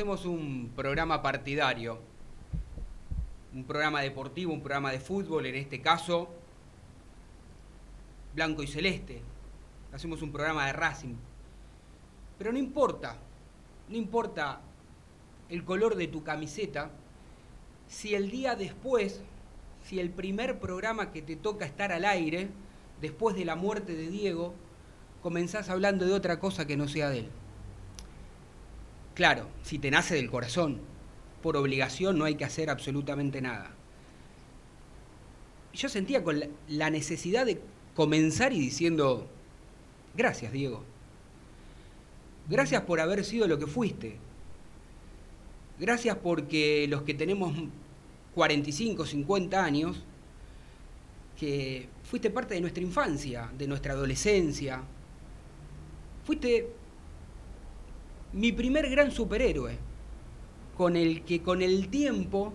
Hacemos un programa partidario, un programa deportivo, un programa de fútbol, en este caso blanco y celeste. Hacemos un programa de Racing. Pero no importa, no importa el color de tu camiseta, si el día después, si el primer programa que te toca estar al aire, después de la muerte de Diego, comenzás hablando de otra cosa que no sea de él. Claro, si te nace del corazón, por obligación no hay que hacer absolutamente nada. Yo sentía con la, necesidad de comenzar y diciendo, gracias Diego, gracias por haber sido lo que fuiste, gracias porque los que tenemos 45, 50 años, que fuiste parte de nuestra infancia, de nuestra adolescencia, fuiste mi primer gran superhéroe, con el que con el tiempo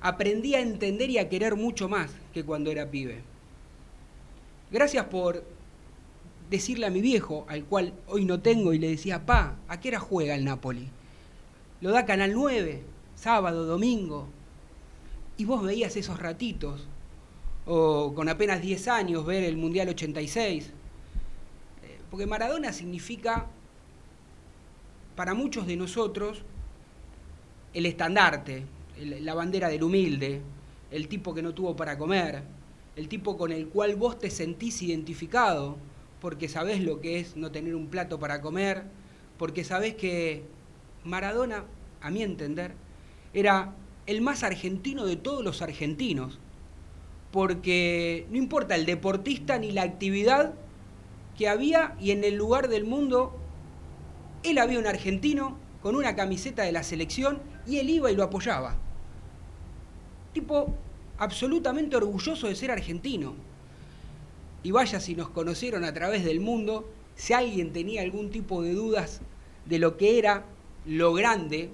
aprendí a entender y a querer mucho más que cuando era pibe. Gracias por decirle a mi viejo, al cual hoy no tengo, y le decía, pa, ¿a qué hora juega el Napoli? Lo da Canal 9, sábado, domingo. Y vos veías esos ratitos, o con apenas 10 años ver el Mundial 86. Eh, Porque Maradona significa para muchos de nosotros el estandarte, la bandera del humilde, el tipo que no tuvo para comer, el tipo con el cual vos te sentís identificado, porque sabés lo que es no tener un plato para comer, porque sabés que Maradona, a mi entender, era el más argentino de todos los argentinos, porque no importa el deportista ni la actividad que había y en el lugar del mundo él había un argentino con una camiseta de la selección y él iba y lo apoyaba. Tipo absolutamente orgulloso de ser argentino. Y vaya si nos conocieron a través del mundo, si alguien tenía algún tipo de dudas de lo que era lo grande,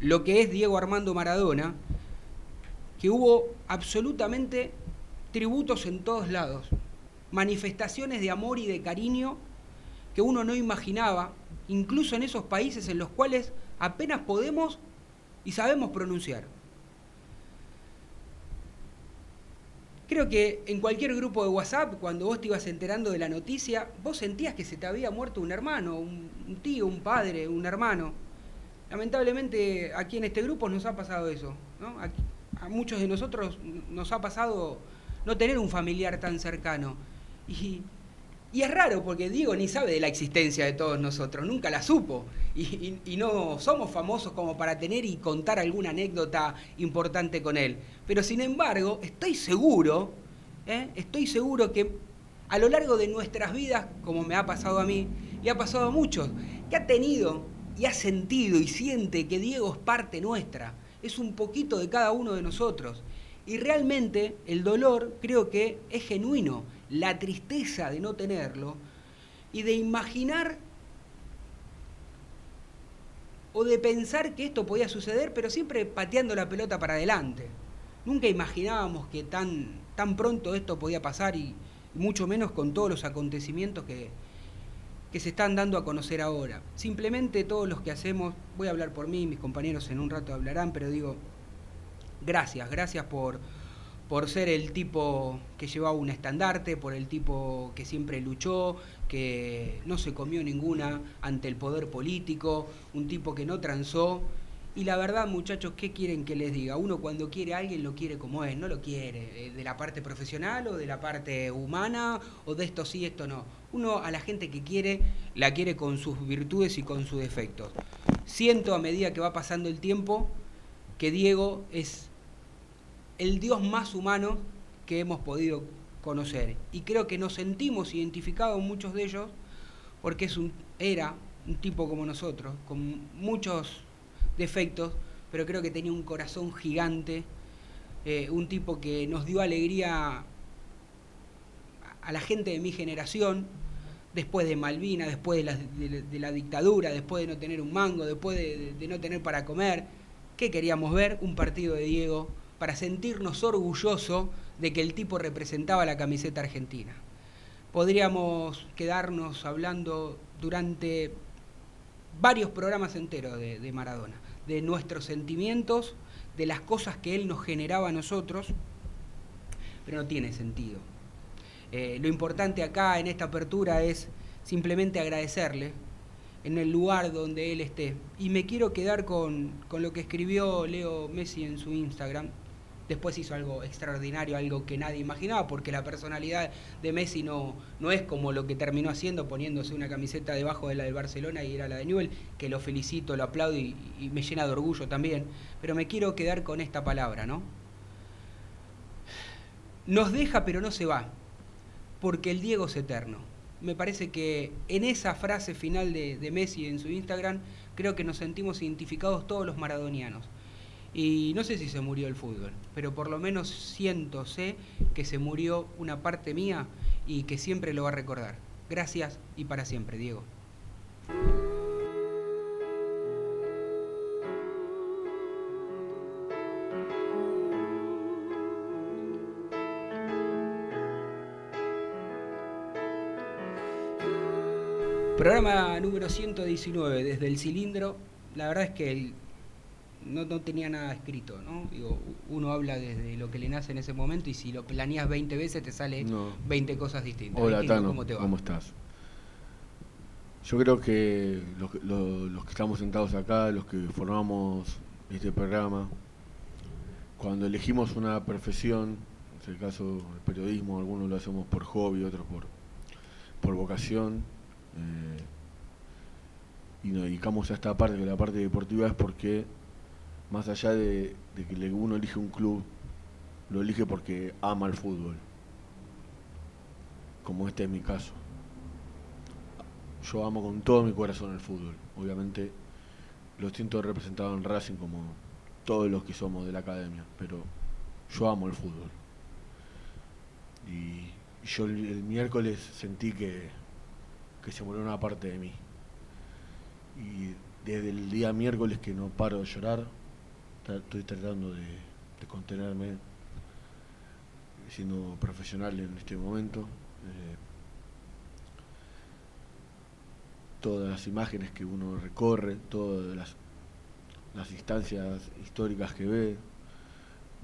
lo que es Diego Armando Maradona, que hubo absolutamente tributos en todos lados, manifestaciones de amor y de cariño que uno no imaginaba, incluso en esos países en los cuales apenas podemos y sabemos pronunciar. Creo que en cualquier grupo de WhatsApp, cuando vos te ibas enterando de la noticia, vos sentías que se te había muerto un hermano, un, tío, un padre, un hermano. Lamentablemente aquí en este grupo nos ha pasado eso. a muchos de nosotros nos ha pasado no tener un familiar tan cercano. Y, y es raro porque Diego ni sabe de la existencia de todos nosotros, nunca la supo. Y, no somos famosos como para tener y contar alguna anécdota importante con él. Pero sin embargo, estoy seguro, ¿eh? estoy seguro que a lo largo de nuestras vidas, como me ha pasado a mí, y ha pasado a muchos, que ha tenido y ha sentido y siente que Diego es parte nuestra, es un poquito de cada uno de nosotros. Y realmente el dolor creo que es genuino, la tristeza de no tenerlo y de imaginar o de pensar que esto podía suceder, pero siempre pateando la pelota para adelante. Nunca imaginábamos que tan, tan pronto esto podía pasar y, mucho menos con todos los acontecimientos que, que se están dando a conocer ahora. Simplemente todos los que hacemos, voy a hablar por mí, mis compañeros en un rato hablarán, pero digo, gracias, gracias por, por ser el tipo que llevaba un estandarte, por el tipo que siempre luchó, que no se comió ninguna ante el poder político, un tipo que no transó. Y la verdad, muchachos, ¿qué quieren que les diga? Uno cuando quiere a alguien lo quiere como es, no lo quiere eh, de la parte profesional o de la parte humana o de esto sí, esto no. Uno a la gente que quiere, la quiere con sus virtudes y con sus defectos. Siento a medida que va pasando el tiempo que Diego es el Dios más humano que hemos podido conocer. Y creo que nos sentimos identificados muchos de ellos porque es un, era un tipo como nosotros, con muchos defectos, pero creo que tenía un corazón gigante, eh, un tipo que nos dio alegría a la gente de mi generación, después de Malvina, después de la, dictadura, después de no tener un mango, después de, de no tener para comer. ¿Qué queríamos ver? Un partido de Diego para sentirnos orgullosos de que el tipo representaba la camiseta argentina. Podríamos quedarnos hablando durante varios programas enteros de, Maradona, de nuestros sentimientos, de las cosas que él nos generaba a nosotros, pero no tiene sentido. Eh, lo importante acá en esta apertura es simplemente agradecerle en el lugar donde él esté. Y me quiero quedar con, con lo que escribió Leo Messi en su Instagram, Después hizo algo extraordinario, algo que nadie imaginaba, porque la personalidad de Messi no, no es como lo que terminó haciendo, poniéndose una camiseta debajo de la del Barcelona y era la de Newell, que lo felicito, lo aplaudo y, me llena de orgullo también. Pero me quiero quedar con esta palabra, ¿no? Nos deja pero no se va, porque el Diego es eterno. Me parece que en esa frase final de, de Messi en su Instagram, creo que nos sentimos identificados todos los maradonianos y no sé si se murió el fútbol, pero por lo menos siento, sé que se murió una parte mía y que siempre lo va a recordar. Gracias y para siempre, Diego. Programa número 119 desde el cilindro. La verdad es que el no, no, tenía nada escrito, ¿no? Digo, uno habla desde lo que le nace en ese momento y si lo planeas 20 veces te sale 20 cosas distintas. Hola, Tano, ¿cómo, estás? Yo creo que los, los, que estamos sentados acá, los que formamos este programa, cuando elegimos una profesión, en el caso del periodismo, algunos lo hacemos por hobby, otros por, por vocación, eh, y nos dedicamos a esta parte, que la parte deportiva es porque más allá de, que uno elige un club, lo elige porque ama el fútbol, como este es mi caso. Yo amo con todo mi corazón el fútbol, obviamente lo siento representado en Racing como todos los que somos de la academia, pero yo amo el fútbol. Y yo el, miércoles sentí que, que se murió una parte de mí. Y desde el día miércoles que no paro de llorar, estoy tratando de, contenerme, siendo profesional en este momento. Eh, todas las imágenes que uno recorre, todas las, las instancias históricas que ve,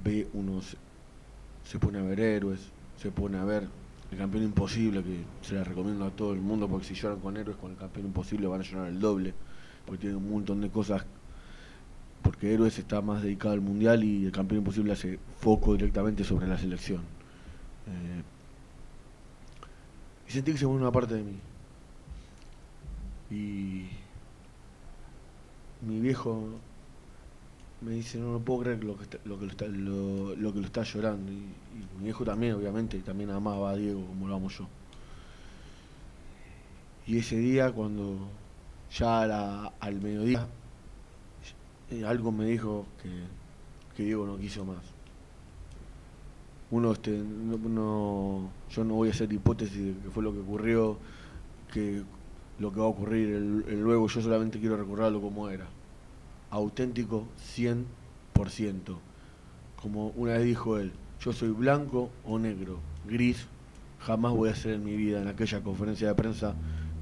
ve uno se, pone a ver héroes, se pone a ver el campeón imposible, que se la recomiendo a todo el mundo, porque si lloran con héroes, con el campeón imposible van a llorar el doble, porque tiene un montón de cosas porque Héroes está más dedicado al Mundial y el campeón imposible hace foco directamente sobre la selección. Eh, y sentí que se mueve una parte de mí. Y mi viejo me dice, no, no puedo creer lo que, lo, que lo, está, que lo está llorando. Y, mi viejo también, obviamente, también amaba a Diego como lo amo yo. Y ese día, cuando ya al mediodía algo me dijo que, Diego no quiso más. uno, este, no, no- yo no voy a hacer hipótesis de qué fue lo que ocurrió, que lo que va a ocurrir el luego, yo solamente quiero recordarlo como era. Auténtico 100%. Como una vez dijo él, yo soy blanco o negro, gris, jamás voy a ser en mi vida en aquella conferencia de prensa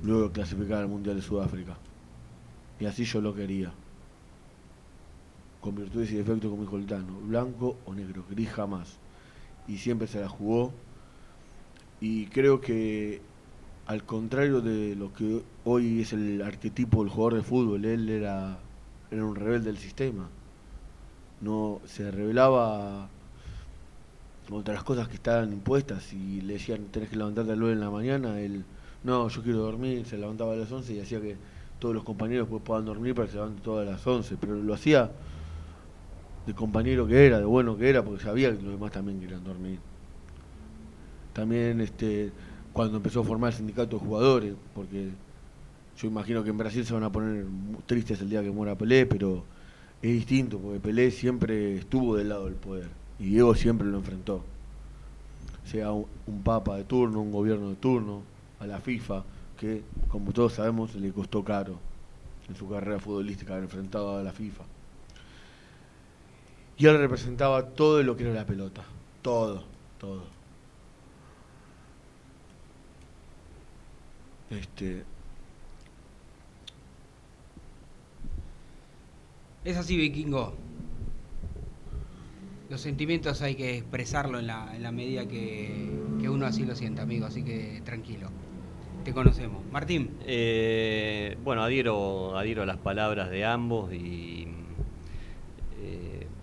luego de clasificar al Mundial de Sudáfrica. Y así yo lo quería. Con virtudes y defectos como el Tano, blanco o negro, gris jamás. Y siempre se la jugó. Y creo que al contrario de lo que hoy es el arquetipo del jugador de fútbol, él era, era un rebelde del sistema. No se rebelaba contra las cosas que estaban impuestas y le decían tenés que levantarte a las 9 en la mañana, él no, yo quiero dormir, se levantaba a las 11 y hacía que todos los compañeros pues, puedan dormir para que se levanten todas las 11, pero lo hacía de compañero que era, de bueno que era, porque sabía que los demás también querían dormir. También este cuando empezó a formar el sindicato de jugadores, porque yo imagino que en Brasil se van a poner tristes el día que muera Pelé, pero es distinto, porque Pelé siempre estuvo del lado del poder y Diego siempre lo enfrentó. Sea un papa de turno, un gobierno de turno, a la FIFA, que como todos sabemos le costó caro en su carrera futbolística haber enfrentado a la FIFA. Y él representaba todo lo que era la pelota, todo, todo. Este, Es así, vikingo. Los sentimientos hay que expresarlo en la, en la medida que, que uno así lo sienta, amigo. Así que tranquilo. Te conocemos. Martín. Eh, bueno, adhiero, adhiero a las palabras de ambos y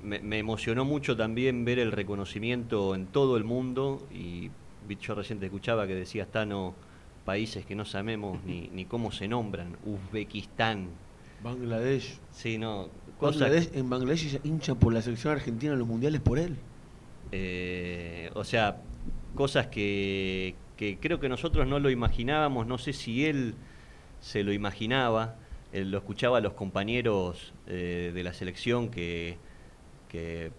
me, me emocionó mucho también ver el reconocimiento en todo el mundo y yo recién te escuchaba que decías, Tano, países que no sabemos ni, ni cómo se nombran, Uzbekistán, Bangladesh. sí, no. Bangladesh, en Bangladesh se hinchan por la selección argentina en los mundiales por él. Eh, o sea, cosas que, que creo que nosotros no lo imaginábamos, no sé si él se lo imaginaba, él lo escuchaba a los compañeros eh, de la selección que, que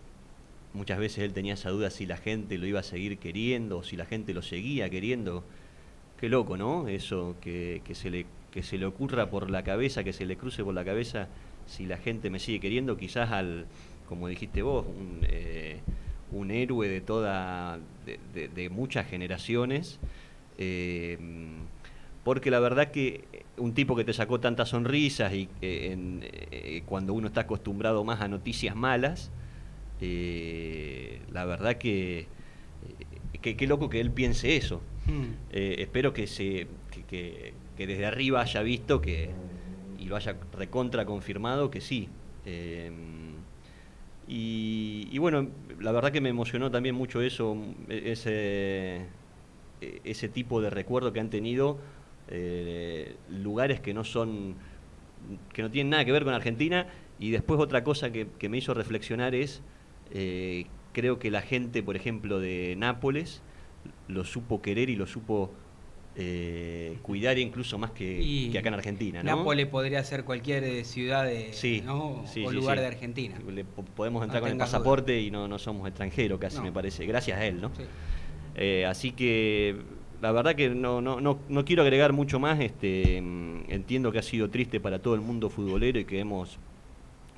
muchas veces él tenía esa duda si la gente lo iba a seguir queriendo o si la gente lo seguía queriendo. Qué loco, ¿no? Eso, que, que se le, que se le ocurra por la cabeza, que se le cruce por la cabeza si la gente me sigue queriendo, quizás al, como dijiste vos, un, eh, héroe de toda, de, de- de muchas generaciones. eh, porque la verdad que un tipo que te sacó tantas sonrisas y eh, en, cuando uno está acostumbrado más a noticias malas, eh, la verdad que, eh, que qué loco que él piense eso. Mm. Eh, espero que, se, que, que- que desde arriba haya visto que y lo haya recontra confirmado que sí. Eh, y, y bueno, la verdad que me emocionó también mucho eso, ese, ese tipo de recuerdo que han tenido eh, lugares que no son que no tienen nada que ver con Argentina y después otra cosa que, que me hizo reflexionar es eh, creo que la gente por ejemplo de Nápoles lo supo querer y lo supo eh, cuidar incluso más que, acá en Argentina ¿no? Nápoles podría ser cualquier eh, ciudad de, Sí, ¿no? sí, o sí, lugar de Argentina. Le podemos entrar No con el duda. pasaporte y no, no somos extranjeros casi me parece gracias a él no Sí. Eh, así que la verdad que no, no, no, no quiero agregar mucho más. Este, mm, entiendo que ha sido triste para todo el mundo futbolero y que hemos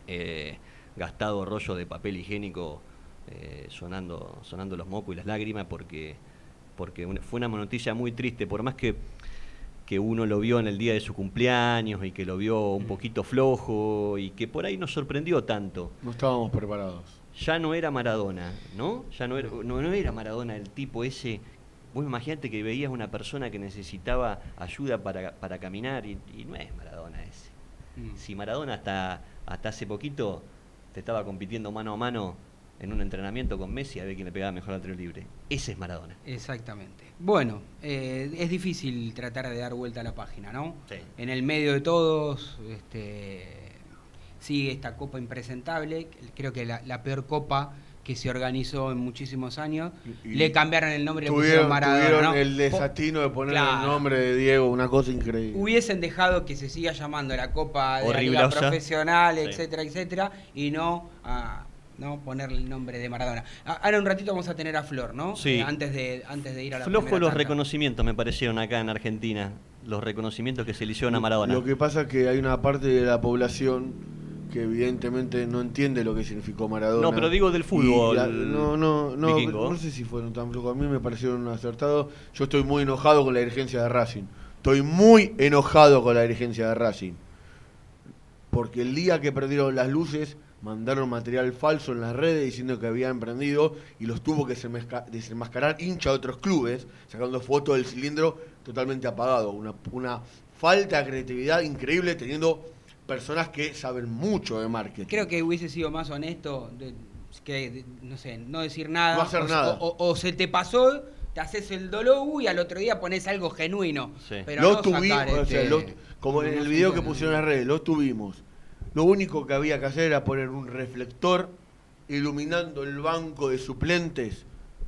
eh, gastado rollo de papel higiénico eh, sonando, sonando los mocos y las lágrimas porque, porque una- fue una noticia muy triste. Por más que, que uno lo vio en el día de su cumpleaños y que lo vio un poquito flojo y que por ahí nos sorprendió tanto No estábamos preparados. ya no era Maradona, ¿no? Ya no era, no, no era Maradona el tipo ese. Vos imagínate que veías una persona que necesitaba ayuda para, para caminar y, y no es Maradona ese. Mm. Si Maradona hasta, hasta hace poquito te estaba compitiendo mano a mano en un entrenamiento con Messi a ver quién le pegaba mejor al tiro libre. Ese es Maradona. Exactamente. Bueno, eh, es difícil tratar de dar vuelta a la página, ¿no? Sí. En el medio de todos, este, sigue esta copa impresentable, creo que la, la peor copa que se organizó en muchísimos años. Y- y le cambiaron el nombre, le pusieron Maradona. tuvieron ¿no? el desatino de poner Claro. el nombre de Diego, una cosa increíble. Hubiesen dejado que se siga llamando la Copa de Horrible, la Liga. Profesional, Sí. etcétera, etcétera, y no a ¿no? Ponerle el nombre de Maradona. A- Ahora un ratito vamos a tener a Flor, ¿no? Sí. Eh, antes, de, antes de ir a la Flojo los tanda. reconocimientos me parecieron acá en Argentina. Los reconocimientos que se le hicieron a Maradona. Lo que pasa es que hay una parte de la población que evidentemente no entiende lo que significó Maradona. No, pero digo del fútbol, la- no, no, no, vikingo. no sé si fueron tan flojos. A mí me parecieron acertados. Yo estoy muy enojado con la dirigencia de Racing. Estoy muy enojado con la dirigencia de Racing. Porque el día que perdieron las luces, mandaron material falso en las redes diciendo que habían prendido y los tuvo que desenmasca- desenmascarar hincha de otros clubes, sacando fotos del cilindro totalmente apagado. Una, una falta de creatividad increíble teniendo personas que saben mucho de marketing. Creo que hubiese sido más honesto de- que, de- no sé, no decir nada. No hacer o, nada. O, o- o se te pasó, te haces el dologu y al otro día pones algo genuino. Sí. Pero lo no tuvimos, sacar, o sea, este, lo- como en el video que pusieron en las redes, lo tuvimos. Lo único que había que hacer era poner un reflector iluminando el banco de suplentes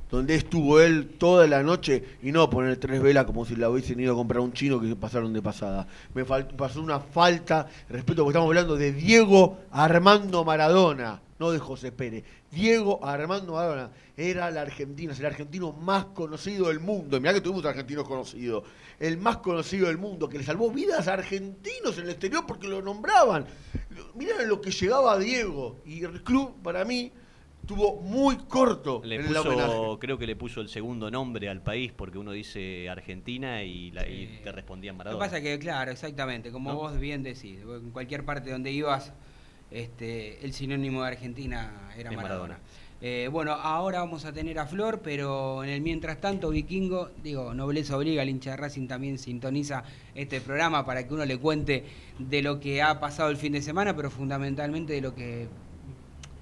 donde estuvo él toda la noche y no poner tres velas como si la hubiesen ido a comprar un chino que pasaron de pasada. Me pasó una falta respeto porque estamos hablando de Diego Armando Maradona, no de José Pérez. Diego Armando Maradona era la Argentina, es el argentino más conocido del mundo. Mirá que tuvimos argentinos conocidos. El más conocido del mundo, que le salvó vidas a argentinos en el exterior porque lo nombraban. Mirá lo que llegaba a Diego. Y el club, para mí, tuvo muy corto Le en el homenaje. puso, creo que le puso el segundo nombre al país porque uno dice Argentina y, la- y Sí. te respondían Lo Maradona. que pasa es que, claro, exactamente, como ¿No? vos bien decís, en cualquier parte donde ibas, este, el sinónimo de Argentina era. Maradona. Eh, bueno, ahora vamos a tener a Flor, pero en el mientras tanto, Vikingo, digo, nobleza obliga, el hincha de Racing también sintoniza este programa para que uno le cuente de lo que ha pasado el fin de semana, pero fundamentalmente de lo que,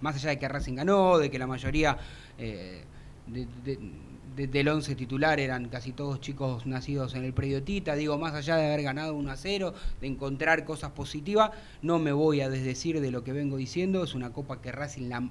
más allá de que Racing ganó, de que la mayoría eh, de- de- de- del 11 titular eran casi todos chicos nacidos en el predio Tita, digo, más allá de haber ganado 1 a 0, de encontrar cosas positivas, no me voy a desdecir de lo que vengo diciendo, es una copa que Racing, la,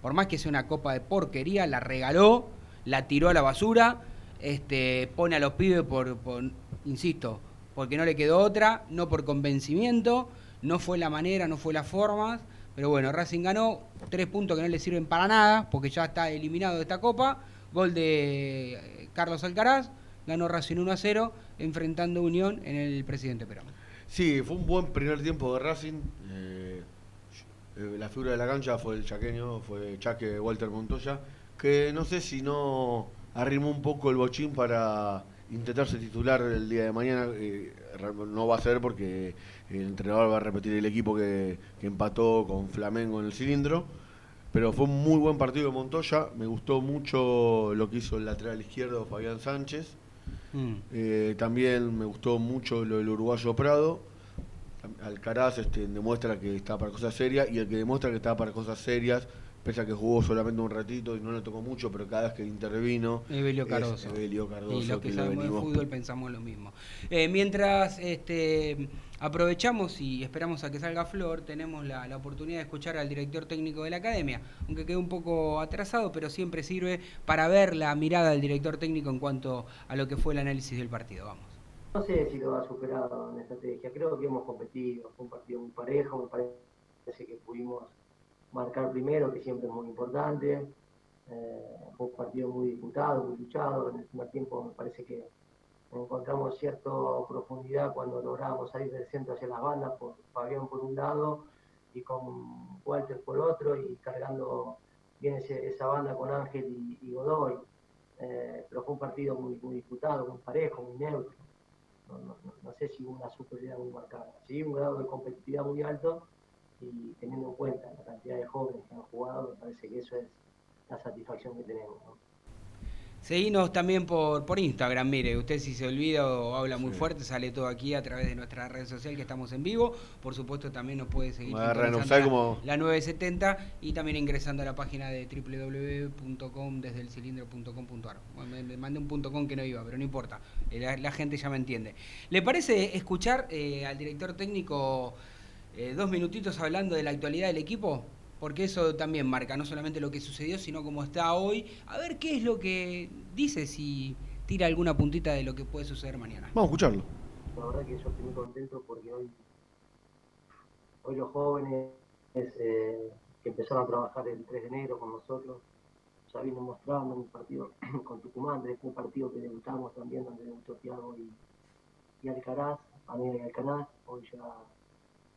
por más que sea una copa de porquería, la regaló, la tiró a la basura, este, pone a los pibes por, por, insisto, porque no le quedó otra, no por convencimiento, no fue la manera, no fue la forma, pero bueno, Racing ganó, tres puntos que no le sirven para nada, porque ya está eliminado de esta copa, gol de eh, Carlos Alcaraz, ganó Racing 1 a 0, enfrentando Unión en el Presidente Perón. Sí, fue un buen primer tiempo de Racing. eh, eh, la figura de la cancha fue el chaqueño, fue Chaque Walter Montoya, que no sé si no arrimó un poco el bochín para intentarse titular el día de mañana. No va a ser porque el entrenador va a repetir el equipo que, que empató con Flamengo en el cilindro. Pero fue un muy buen partido de Montoya. Me gustó mucho lo que hizo el lateral izquierdo Fabián Sánchez. Mm. Eh, también me gustó mucho lo del uruguayo Prado. Alcaraz este, demuestra que está para cosas serias y el que demuestra que está para cosas serias, pese a que jugó solamente un ratito y no le tocó mucho, pero cada vez que intervino Evelio es Cardoso. Evelio Cardoso, y los que, que lo sabemos de fútbol pensamos lo mismo. Eh, mientras este, aprovechamos y esperamos a que salga Flor, tenemos la, la oportunidad de escuchar al director técnico de la academia, aunque quedó un poco atrasado, pero siempre sirve para ver la mirada del director técnico en cuanto a lo que fue el análisis del partido. Vamos. No sé si lo ha superado en estrategia. Creo que hemos competido. Fue un partido muy parejo. Me parece que pudimos marcar primero, que siempre es muy importante. Eh, fue un partido muy disputado, muy luchado. En el primer tiempo me parece que encontramos cierta profundidad cuando lográbamos salir del centro hacia las bandas, por Fabián por un lado y con Walter por otro, y cargando bien ese- esa banda con Ángel y, Godoy. Eh, pero fue un partido muy, muy disputado, muy parejo, muy neutro no, no, no- no sé si hubo una superioridad muy marcada. Sí, un grado de competitividad muy alto y teniendo en cuenta la cantidad de jóvenes que han jugado, me parece que eso es la satisfacción que tenemos. ¿no? Seguinos también por, por Instagram, mire, usted si se olvida o habla muy Sí. fuerte, sale todo aquí a través de nuestra red social que estamos en vivo. Por supuesto también nos puede seguir la, como- la 970 y también ingresando a la página de www.com desde el cilindro.com.ar. Bueno, me, me mandé un punto com que no iba, pero no importa, eh, la, la gente ya me entiende. ¿Le parece escuchar eh, al director técnico eh, dos minutitos hablando de la actualidad del equipo? Porque eso también marca no solamente lo que sucedió, sino cómo está hoy. A ver qué es lo que dice, si tira alguna puntita de lo que puede suceder mañana. Vamos a escucharlo. La verdad que yo estoy muy contento porque hoy, hoy los jóvenes eh, que empezaron a trabajar el 3 de enero con nosotros. Ya vino mostrando un partido con Tucumán, desde un partido que debutamos también, donde debutó Thiago y, y Alcaraz, Amiga y Alcaraz. Hoy ya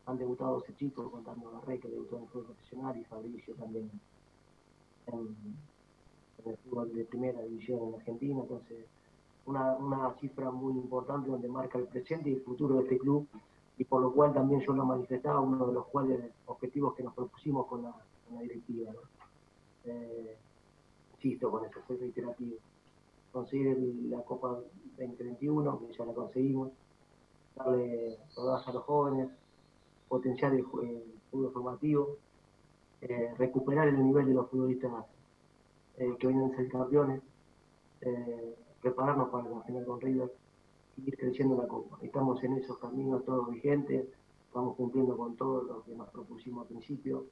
han debutado 12 chicos, contando a Rey que debutó en el fútbol profesional y Fabricio también en, el fútbol de primera división en Argentina. Entonces, una, una cifra muy importante donde marca el presente y el futuro de este club y por lo cual también yo lo manifestaba, uno de los cuales objetivos que nos propusimos con la, directiva. ¿no? Eh, insisto con eso, soy reiterativo. Conseguir la Copa 2021, que ya la conseguimos, darle rodaje a los jóvenes, potenciar el, el fútbol formativo, eh, recuperar el nivel de los futbolistas eh, que vienen a ser campeones, eh, prepararnos para la final con River y ir creciendo en la Copa. Estamos en esos caminos todos vigentes, estamos cumpliendo con todo lo que nos propusimos al principio.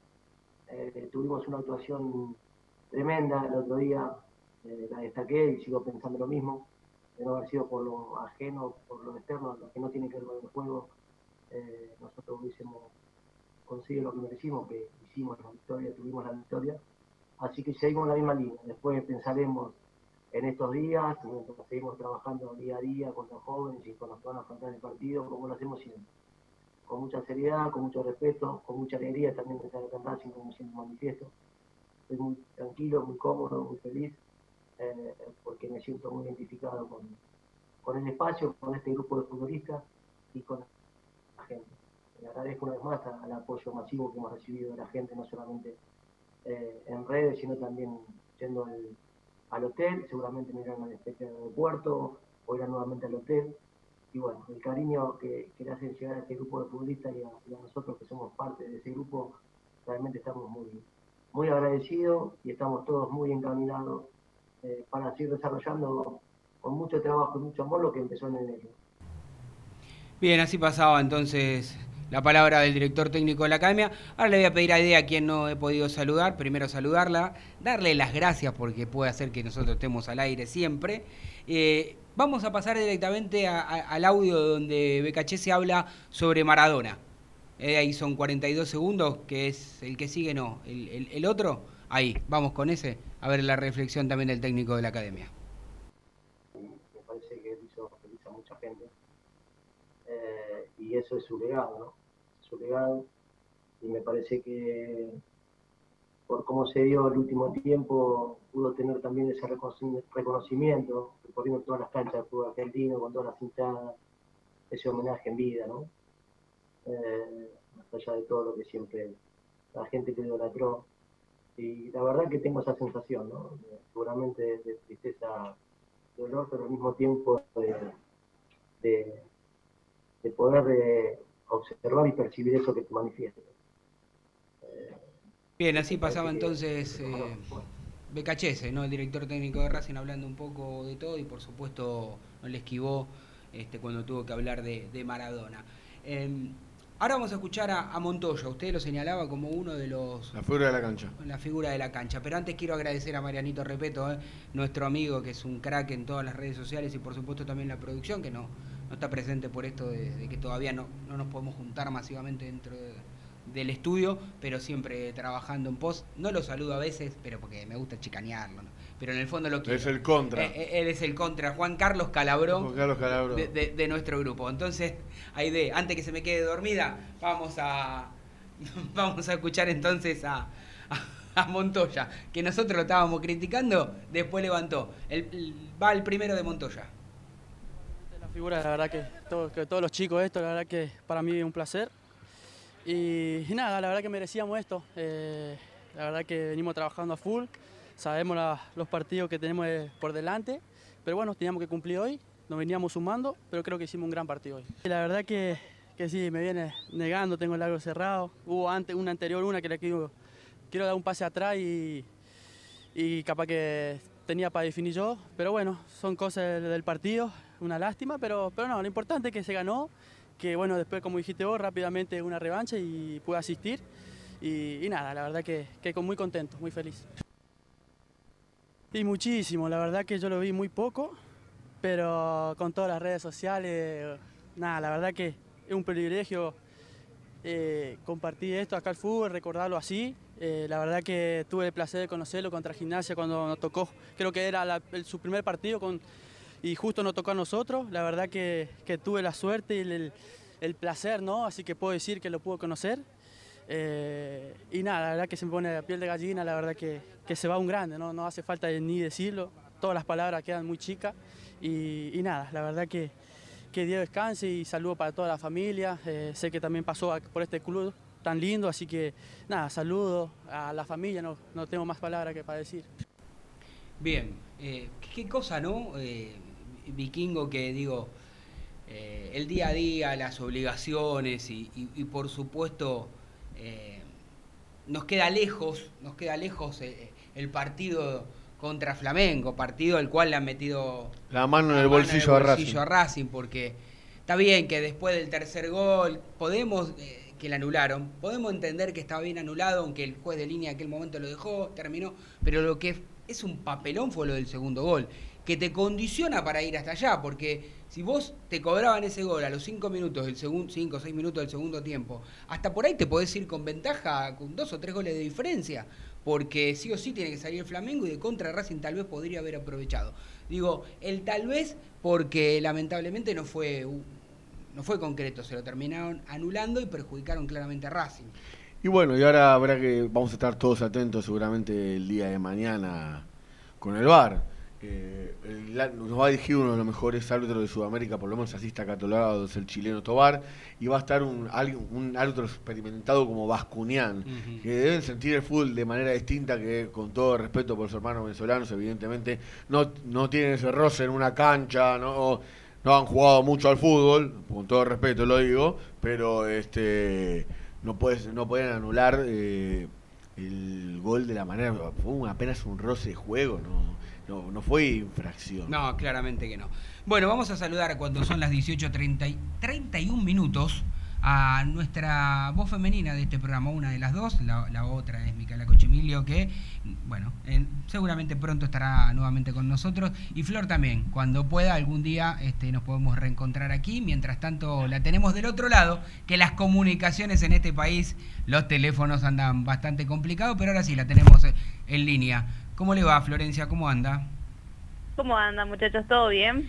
Tuvimos una actuación tremenda el otro día, la destaqué y sigo pensando lo mismo, de no haber sido por lo ajeno, por lo externo, lo que no tiene que ver con el juego, eh, nosotros hubiésemos conseguido lo que merecimos, que hicimos la victoria, tuvimos la victoria. Así que seguimos en la misma línea. Después pensaremos en estos días, mientras seguimos trabajando día a día con los jóvenes y con los que van a afrontar el partido, como lo hacemos siempre. Con mucha seriedad, con mucho respeto, con mucha alegría también de estar acá en Racing, como siempre manifiesto. Estoy muy tranquilo, muy cómodo, muy feliz, eh, porque me siento muy identificado con, con el espacio, con este grupo de futbolistas y con gente. Le agradezco una vez más a- al apoyo masivo que hemos recibido de la gente, no solamente eh, en redes, sino también yendo al, al hotel, seguramente me irán al especie del aeropuerto, o irán nuevamente al hotel. Y bueno, el cariño que, que le hacen llegar a este grupo de futbolistas y a, y a nosotros que somos parte de ese grupo, realmente estamos muy, muy agradecidos y estamos todos muy encaminados eh, para seguir desarrollando con mucho trabajo y mucho amor lo que empezó en enero. Bien, así pasaba entonces la palabra del director técnico de la academia. Ahora le voy a pedir a Idea a quien no he podido saludar, primero saludarla, darle las gracias porque puede hacer que nosotros estemos al aire siempre. Eh, vamos a pasar directamente al audio donde BKC se habla sobre Maradona. Eh, ahí son 42 segundos, que es el que sigue, no, el, otro. Ahí, vamos con ese, a ver la reflexión también del técnico de la academia. me parece que hizo mucha gente. Eh, y eso es su legado, ¿no? Su legado. Y me parece que por cómo se dio el último tiempo, pudo tener también ese reconoci- reconocimiento, recorriendo todas las canchas del fútbol argentino, con todas las hinchadas, ese homenaje en vida, ¿no? Eh, más allá de todo lo que siempre la gente que idolatró. Y la verdad que tengo esa sensación, ¿no? De- seguramente de tristeza dolor, pero al mismo tiempo de, de poder eh, observar y percibir eso que te manifiesta. Bien, así pasaba entonces eh, Becachese, ¿no? el director técnico de Racing, hablando un poco de todo y por supuesto no le esquivó este, cuando tuvo que hablar de, de Maradona. Eh, ahora vamos a escuchar a, a Montoya, usted lo señalaba como uno de los La figura de la cancha. la figura de la cancha. Pero antes quiero agradecer a Marianito Repeto, ¿eh? nuestro amigo que es un crack en todas las redes sociales y por supuesto también la producción, que no, no está presente por esto de, de que todavía no, no nos podemos juntar masivamente dentro de- del estudio, pero siempre trabajando en post. No lo saludo a veces, pero porque me gusta chicanearlo, ¿no? pero en el fondo lo quiero. Es el contra. Eh, eh, él es el contra, Juan Carlos Calabró Juan Carlos Calabro. de, de- de nuestro grupo. Entonces, Aide, antes que se me quede dormida, vamos a vamos a escuchar entonces a, a, a Montoya, que nosotros lo estábamos criticando, después levantó. El, el- va el primero de Montoya. La figura, la verdad que, todo- que todos los chicos esto, la verdad que para mí es un placer. Y, nada, la verdad que merecíamos esto. Eh, la verdad que venimos trabajando a full, sabemos los partidos que tenemos eh, por delante, pero bueno, teníamos que cumplir hoy, nos veníamos sumando, pero creo que hicimos un gran partido hoy. La verdad que, que sí, me viene negando, tengo el largo cerrado. Hubo antes, una anterior, una que le quiero, quiero dar un pase atrás y, y capaz que tenía para definir yo, pero bueno, son cosas del partido, una lástima, pero, pero no, lo importante es que se ganó, que bueno, después como dijiste vos, rápidamente una revancha y pude asistir y, y nada, la verdad que, que muy contento, muy feliz. Y muchísimo, la verdad que yo lo vi muy poco, pero con todas las redes sociales, nada, la verdad que es un privilegio eh, compartir esto acá al fútbol, recordarlo así Eh, la verdad que tuve el placer de conocerlo contra Gimnasia cuando nos tocó, creo que era la- el- su primer partido con, y justo nos tocó a nosotros. La verdad que, que tuve la suerte y el, el- placer, ¿no? Así que puedo decir que lo pude conocer. Eh, y nada, la verdad que se me pone la piel de gallina, la verdad que, que se va un grande, ¿no? no hace falta ni decirlo, todas las palabras quedan muy chicas. Y, nada, la verdad que, que Dios descanse y saludo para toda la familia. Eh, sé que también pasó por este club tan lindo, así que nada, saludo a la familia, no, no tengo más palabras que para decir. Bien, eh, qué cosa, ¿no? Vikingo que digo, eh, el día a día, las obligaciones y, y- y por supuesto eh, nos queda lejos, nos queda lejos eh, el partido contra Flamengo, partido al cual le han metido La mano en la el mano bolsillo a bolsillo Racing. a Racing, porque está bien que después del tercer gol podemos eh, que le anularon, podemos entender que estaba bien anulado, aunque el juez de línea en aquel momento lo dejó, terminó, pero lo que es un papelón fue lo del segundo gol, que te condiciona para ir hasta allá, porque si vos te cobraban ese gol a los 5 minutos del segundo, 5 o 6 minutos del segundo tiempo, hasta por ahí te podés ir con ventaja, con dos o tres goles de diferencia, porque sí o sí tiene que salir el Flamengo y de contra Racing tal vez podría haber aprovechado. Digo, el tal vez porque lamentablemente no fue no fue concreto, se lo terminaron anulando y perjudicaron claramente a Racing. Y bueno, y ahora habrá que, vamos a estar todos atentos seguramente el día de mañana con el VAR. Eh, la- nos va a dirigir uno de los mejores árbitros de Sudamérica, por lo menos así está catalogado, es el chileno Tobar, y va a estar un, un árbitro experimentado como Bascunián, Ujú. que deben sentir el fútbol de manera distinta, que con todo respeto por sus hermanos venezolanos, evidentemente no, no tienen ese roce en una cancha, no, no han jugado mucho al fútbol, con todo respeto lo digo, pero este no puedes, no pueden anular eh, el gol de la manera, fue apenas un roce de juego, no, no, no fue infracción. No, claramente que no. Bueno, vamos a saludar cuando son las 18.30 y 31 minutos a nuestra voz femenina de este programa, una de las dos, la, otra es Micaela Cochemilio, que, bueno, en- seguramente pronto estará nuevamente con nosotros, y Flor también, cuando pueda, algún día este, nos podemos reencontrar aquí, mientras tanto la tenemos del otro lado, que las comunicaciones en este país, los teléfonos andan bastante complicados, pero ahora sí la tenemos eh, en línea. ¿Cómo le va, Florencia? ¿Cómo anda? ¿Cómo andan muchachos? ¿Todo bien?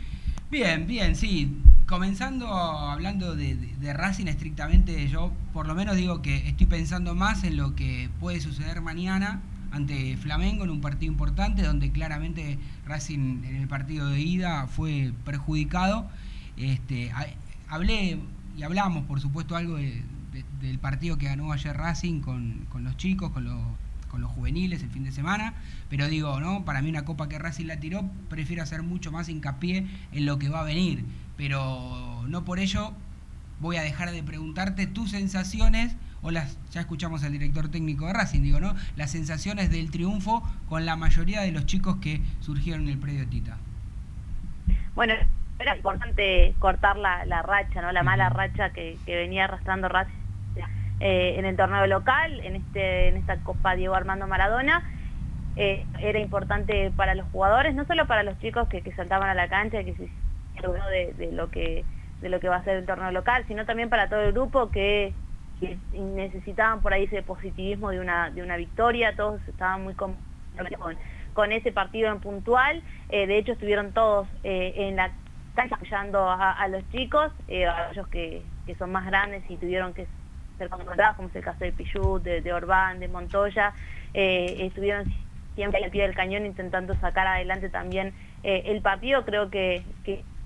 Bien, bien, sí. Comenzando hablando de, de- de Racing estrictamente, yo por lo menos digo que estoy pensando más en lo que puede suceder mañana ante Flamengo en un partido importante donde claramente Racing en el partido de ida fue perjudicado. Este, ha- hablé y hablamos por supuesto algo de- del partido que ganó ayer Racing con, con los chicos, con los, con los juveniles el fin de semana, pero digo, ¿no? Para mí una copa que Racing la tiró, prefiero hacer mucho más hincapié en lo que va a venir, pero no por ello voy a dejar de preguntarte tus sensaciones o las ya escuchamos al director técnico de Racing, digo, ¿no? Las sensaciones del triunfo con la mayoría de los chicos que surgieron en el predio Tita. Bueno, era importante cortar la, la racha, ¿no? La mala racha que, que venía arrastrando Racing eh, en el torneo local, en este en esta Copa Diego Armando Maradona. Eh, era importante para los jugadores, no solo para los chicos que, que saltaban a la cancha, que se hicieron de, lo que de lo que va a ser el torneo local, sino también para todo el grupo que, necesitaban por ahí ese positivismo de una de una victoria, todos estaban muy con, con, ese partido en puntual, eh, de hecho estuvieron todos eh, en la cancha apoyando a, a los chicos, a ellos que, que son más grandes y tuvieron que como es el caso de Pichut, de, de Orbán, de Montoya, eh, estuvieron siempre al pie del cañón intentando sacar adelante también eh, el partido, creo que,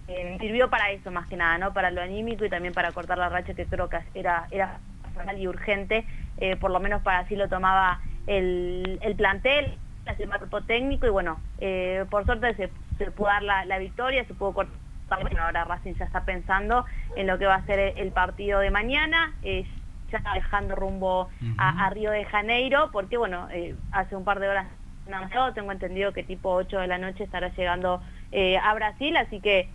eh, sirvió para eso más que nada, ¿no? Para lo anímico y también para cortar la racha que creo que era, era y urgente, por lo menos para así lo tomaba el, el plantel, el cuerpo técnico y bueno, por suerte se, pudo dar la, la victoria, se pudo cortar. Bueno, ahora Racing ya está pensando en lo que va a ser el, partido de mañana, ya está dejando rumbo a, a Río de Janeiro, porque bueno, eh, hace un par de horas más, tengo entendido que tipo 8 de la noche estará llegando eh, a Brasil, así que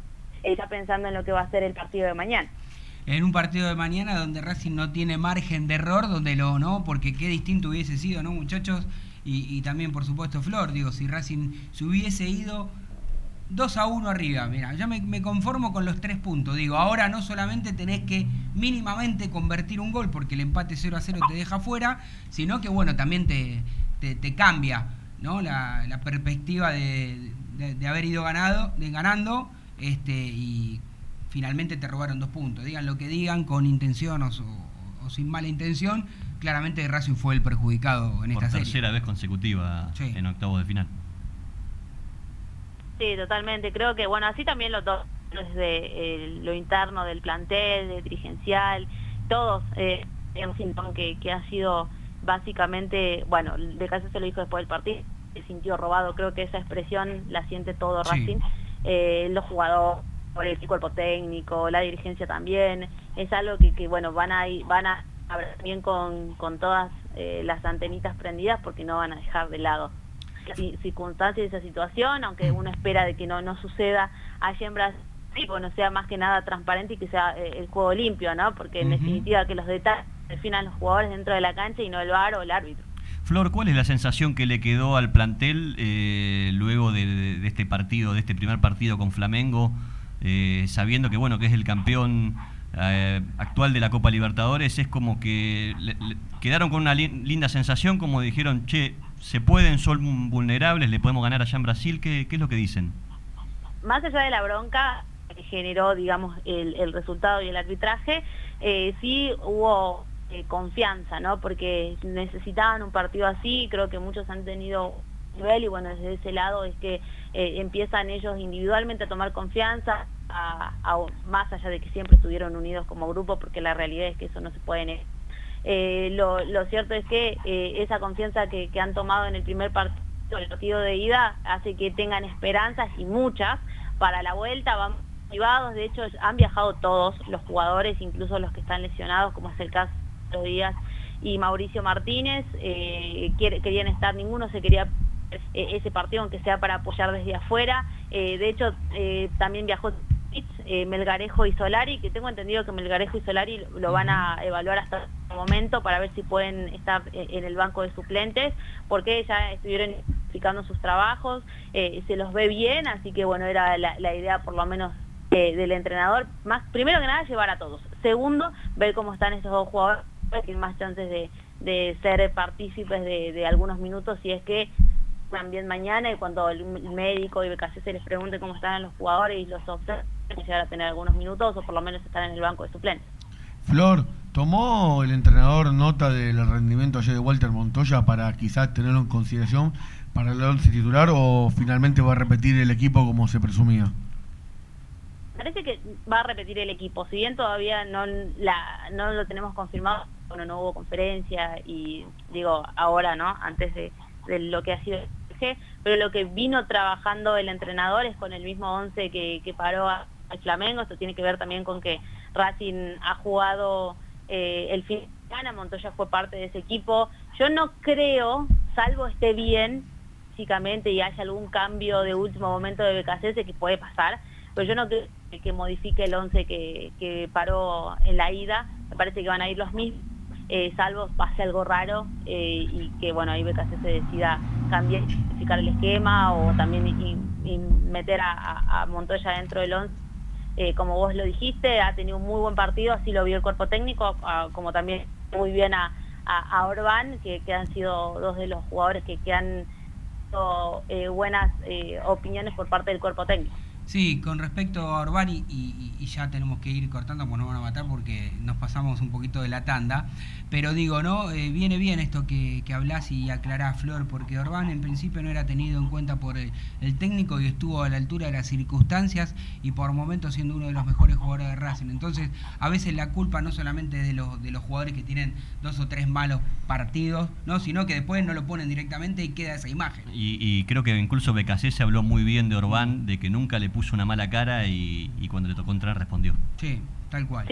ya pensando en lo que va a ser el partido de mañana. En un partido de mañana donde Racing no tiene margen de error, donde lo no, porque qué distinto hubiese sido, ¿no, muchachos? Y, y también, por supuesto, Flor, digo, si Racing se hubiese ido 2 a 1 arriba, mira, ya me, me conformo con los tres puntos. Digo, ahora no solamente tenés que mínimamente convertir un gol porque el empate 0 a 0 te deja fuera, sino que bueno, también te, te, te cambia ¿no? la, la perspectiva de, de- de haber ido ganado, de ganando este, y finalmente te robaron dos puntos. Digan lo que digan, con intención o, o- o sin mala intención, claramente Racing fue el perjudicado en Por esta serie. tercera vez consecutiva Sí. en octavos de final. Sí, totalmente. Creo que, bueno, así también los dos, desde eh, lo interno del plantel, de dirigencial, todos, eh, en que, que ha sido básicamente, bueno, de caso se lo dijo después del partido, se sintió robado, creo que esa expresión la siente todo Sí. Racing, eh, los jugadores, el cuerpo técnico, la dirigencia también, es algo que, que bueno, van a ir, van a hablar también con, con todas eh, las antenitas prendidas porque no van a dejar de lado circunstancias de esa situación, aunque uno espera de que no, no suceda allá en Brasil, bueno, sea más que nada transparente y que sea eh, el juego limpio, ¿no? Porque en definitiva que los detalles definan los jugadores dentro de la cancha y no el VAR o el árbitro. Flor, ¿cuál es la sensación que le quedó al plantel eh, luego de, este partido, de este primer partido con Flamengo, eh, sabiendo que bueno que es el campeón eh, actual de la Copa Libertadores? Es como que le- le- quedaron con una lin- linda sensación, como dijeron, che, se pueden, son vulnerables, le podemos ganar allá en Brasil. ¿Qué, qué es lo que dicen? más allá de la bronca que generó, digamos, el, el resultado y el arbitraje, eh, sí hubo eh, confianza, ¿no? Porque necesitaban un partido así, creo que muchos han tenido nivel y bueno, desde ese lado es que eh, empiezan ellos individualmente a tomar confianza, a- a- más allá de que siempre estuvieron unidos como grupo, porque la realidad es que eso no se puede negar. Eh, lo, cierto es que eh, esa confianza que, han tomado en el primer partido, el partido de ida, hace que tengan esperanzas y muchas para la vuelta, van privados, de hecho han viajado todos los jugadores, incluso los que están lesionados, como es el caso de los Díaz y Mauricio Martínez, eh, querían estar, ninguno se quería eh, ese partido, aunque sea para apoyar desde afuera, de hecho también viajó eh, Melgarejo y Solari, que tengo entendido que Melgarejo y Solari lo- van a evaluar hasta el momento para ver si pueden estar eh, en el banco de suplentes, porque ya estuvieron explicando sus trabajos, eh, se los ve bien, así que bueno, era la, la idea por lo menos eh, del entrenador, más primero que nada llevar a todos, segundo, ver cómo están estos dos jugadores, que tienen más chances de, de ser partícipes de, de algunos minutos si es que también mañana y cuando el médico y BKC se les pregunte cómo están los jugadores y los observen, llegar a tener algunos minutos o por lo menos estar en el banco de suplentes. Flor, ¿tomó el entrenador nota del rendimiento ayer de Walter Montoya para quizás tenerlo en consideración para el 11 titular o finalmente va a repetir el equipo como se presumía? Parece que va a repetir el equipo, si bien todavía no, la, no lo tenemos confirmado, bueno, no hubo conferencia y digo ahora, ¿no? Antes de, de lo que ha sido pero lo que vino trabajando el entrenador es con el mismo 11 que, que paró a- al Flamengo, esto tiene que ver también con que Racing ha jugado eh, el fin de semana, Montoya fue parte de ese equipo, yo no creo, salvo esté bien físicamente y haya algún cambio de último momento de BKC, que puede pasar, pero yo no creo que- que modifique el 11 que, que paró en la ida, me parece que van a ir los mismos, eh, salvo pase algo raro eh, y que bueno ahí BKC se decida cambiar, modificar el esquema o también y- meter a- a Montoya dentro del 11. Eh, como vos lo dijiste, ha tenido un muy buen partido, así lo vio el cuerpo técnico, como también muy bien a, a, Orbán, que, han sido dos de los jugadores que, han dado eh, buenas eh, opiniones por parte del cuerpo técnico. Sí, con respecto a Orbán, y, y- y ya tenemos que ir cortando, pues nos van a matar porque nos pasamos un poquito de la tanda. Pero digo, ¿no? Eh, viene bien esto que, que hablás y aclarás, Flor, porque Orbán en principio no era tenido en cuenta por el, el técnico y estuvo a la altura de las circunstancias y por momentos siendo uno de los mejores jugadores de Racing. Entonces, a veces la culpa no solamente de los, de los jugadores que tienen dos o tres malos partidos, ¿no? Sino que después no lo ponen directamente y queda esa imagen. Y, y creo que incluso BKC se habló muy bien de Orbán, de que nunca le puso una mala cara y, y cuando le tocó entrar respondió. Sí, tal cual.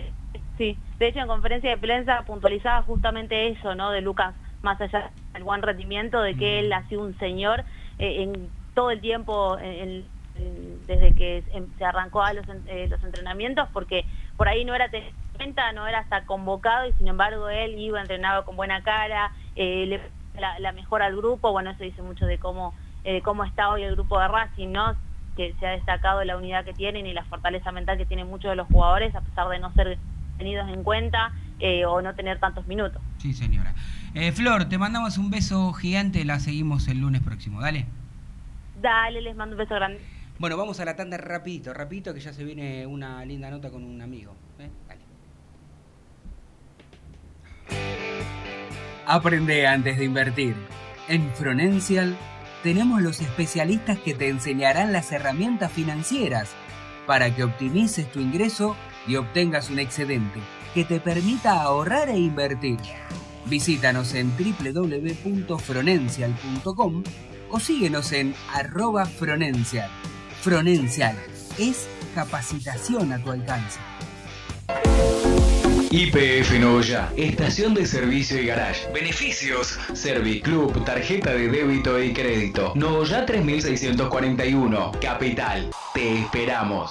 Sí, de hecho en conferencia de prensa puntualizaba justamente eso, ¿no? De Lucas, más allá del buen rendimiento, de que él ha sido un señor eh, en todo el tiempo, en- en- desde que em- se arrancó a los, eh, los entrenamientos, porque por ahí no era cuenta, no era hasta convocado y sin embargo él iba entrenado con buena cara, eh, le la, la mejora al grupo, bueno, eso dice mucho de cómo, cómo está hoy el grupo de Racing, ¿no? que se ha destacado la unidad que tienen y la fortaleza mental que tienen muchos de los jugadores, a pesar de no ser tenidos en cuenta eh, o no tener tantos minutos. Sí, señora. Eh, Flor, te mandamos un beso gigante, la seguimos el lunes próximo, dale. Dale, les mando un beso grande. Bueno, vamos a la tanda rapidito, rapidito, que ya se viene una linda nota con un amigo. ¿eh? Dale. Aprende antes de invertir. En Fronencial tenemos los especialistas que te enseñarán las herramientas financieras para que optimices tu ingreso y obtengas un excedente que te permita ahorrar e invertir. Visítanos en www.fronencial.com o síguenos en arroba Fronencial. Fronencial es capacitación a tu alcance. IPF Noya, estación de servicio y garage. Beneficios: Serviclub, tarjeta de débito y crédito. Noya 3641, Capital. Te esperamos.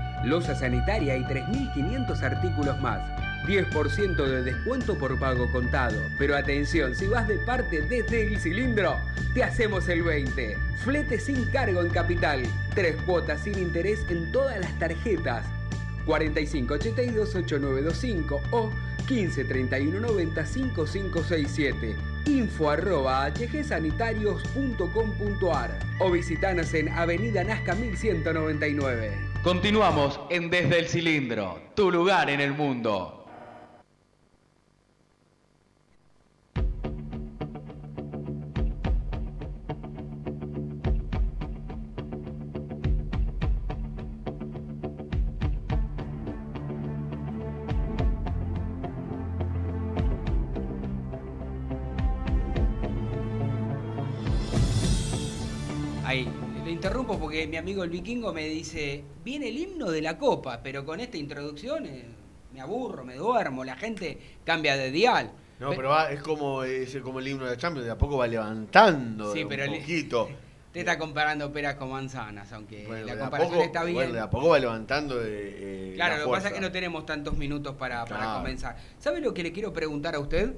losa sanitaria y 3.500 artículos más. 10% de descuento por pago contado. Pero atención, si vas de parte desde el cilindro, te hacemos el 20. Flete sin cargo en capital. Tres cuotas sin interés en todas las tarjetas. 4582-8925 o 153190-5567. Info arroba hgsanitarios.com.ar o visitanos en Avenida Nazca 1199. Continuamos en Desde el Cilindro, tu lugar en el mundo. Interrumpo porque mi amigo el vikingo me dice, viene el himno de la copa, pero con esta introducción eh, me aburro, me duermo, la gente cambia de dial. No, pero va- es como, es como el himno de la Champions, de a poco va levantando Sí, pero poquito. Te está comparando peras con manzanas, aunque Bueno, la de comparación poco- está bien. bueno, de a poco va levantando eh, eh, Claro, la lo que pasa es que no tenemos tantos minutos para, para Claro. comenzar. ¿Sabe lo que le quiero preguntar a usted?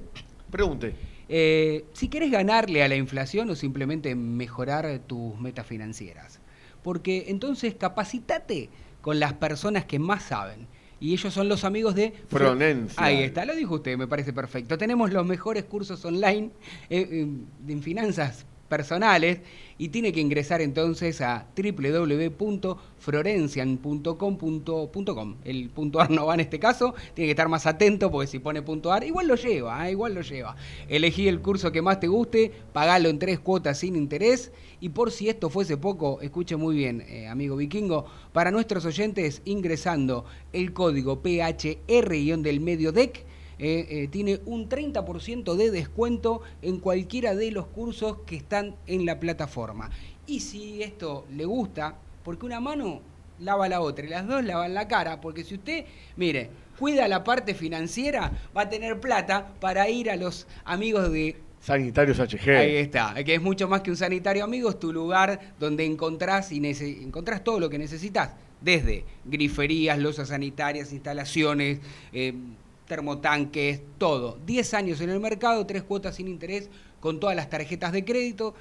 Pregunte. Eh, si querés ganarle a la inflación o simplemente mejorar tus metas financieras. Porque entonces capacitate con las personas que más saben. Y ellos son los amigos de Fronencia. Ahí está, lo dijo usted, me parece perfecto. Tenemos los mejores cursos online eh, eh, en finanzas personales y tiene que ingresar entonces a www.florencian.com.com. El punto .ar no va en este caso, tiene que estar más atento porque si pone punto .ar, igual lo lleva, ah, igual lo lleva. Elegí el curso que más te guste, pagalo en tres cuotas sin interés y por si esto fuese poco, escuche muy bien, eh, amigo vikingo, para nuestros oyentes ingresando el código PHR-del medio DEC, eh, eh, tiene un 30% de descuento en cualquiera de los cursos que están en la plataforma. Y si esto le gusta, porque una mano lava la otra y las dos lavan la cara, porque si usted, mire, cuida la parte financiera, va a tener plata para ir a los amigos de Sanitarios HG. Ahí está, que es mucho más que un sanitario amigo, es tu lugar donde encontrás, y encontrás todo lo que necesitas, desde griferías, losas sanitarias, instalaciones, eh, termotanques, todo. 10 años en el mercado, tres cuotas sin interés con todas las tarjetas de crédito.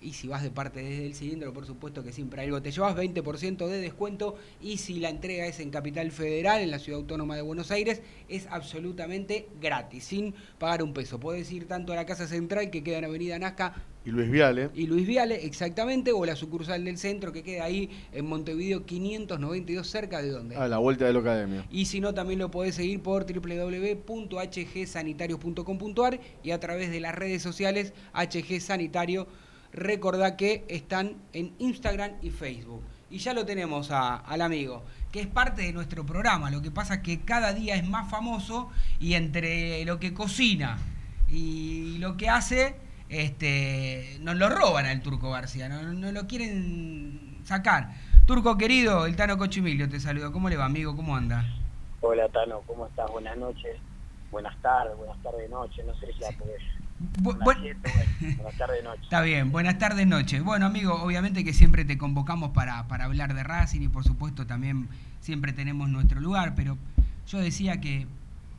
Y si vas de parte desde el cilindro, por supuesto que siempre algo te llevas, 20% de descuento. Y si la entrega es en Capital Federal, en la Ciudad Autónoma de Buenos Aires, es absolutamente gratis, sin pagar un peso. Puedes ir tanto a la Casa Central, que queda en Avenida Nazca, Y Luis Viale. y Luis Viale, exactamente, o la sucursal del centro, que queda ahí en Montevideo 592, cerca de donde. A la vuelta de la academia. Y si no, también lo podés seguir por www.hgsanitarios.com.ar y a través de las redes sociales HG Sanitario. Recordá que están en Instagram y Facebook. Y ya lo tenemos a- al amigo, que es parte de nuestro programa. Lo que pasa es que cada día es más famoso y entre lo que cocina y lo que hace este, nos lo roban al Turco García, no, no lo quieren sacar. Turco querido, el Tano Cochimilio te saludo. ¿Cómo le va, amigo? ¿Cómo anda? Hola Tano, ¿cómo estás? Buenas noches, buenas tardes, buenas tardes, noche, no sé si la podés. Bu- siete, bueno, buenas tardes, noche. Está bien, buenas tardes, noches. Bueno, amigo, obviamente que siempre te convocamos para, para hablar de Racing y por supuesto también siempre tenemos nuestro lugar, pero yo decía que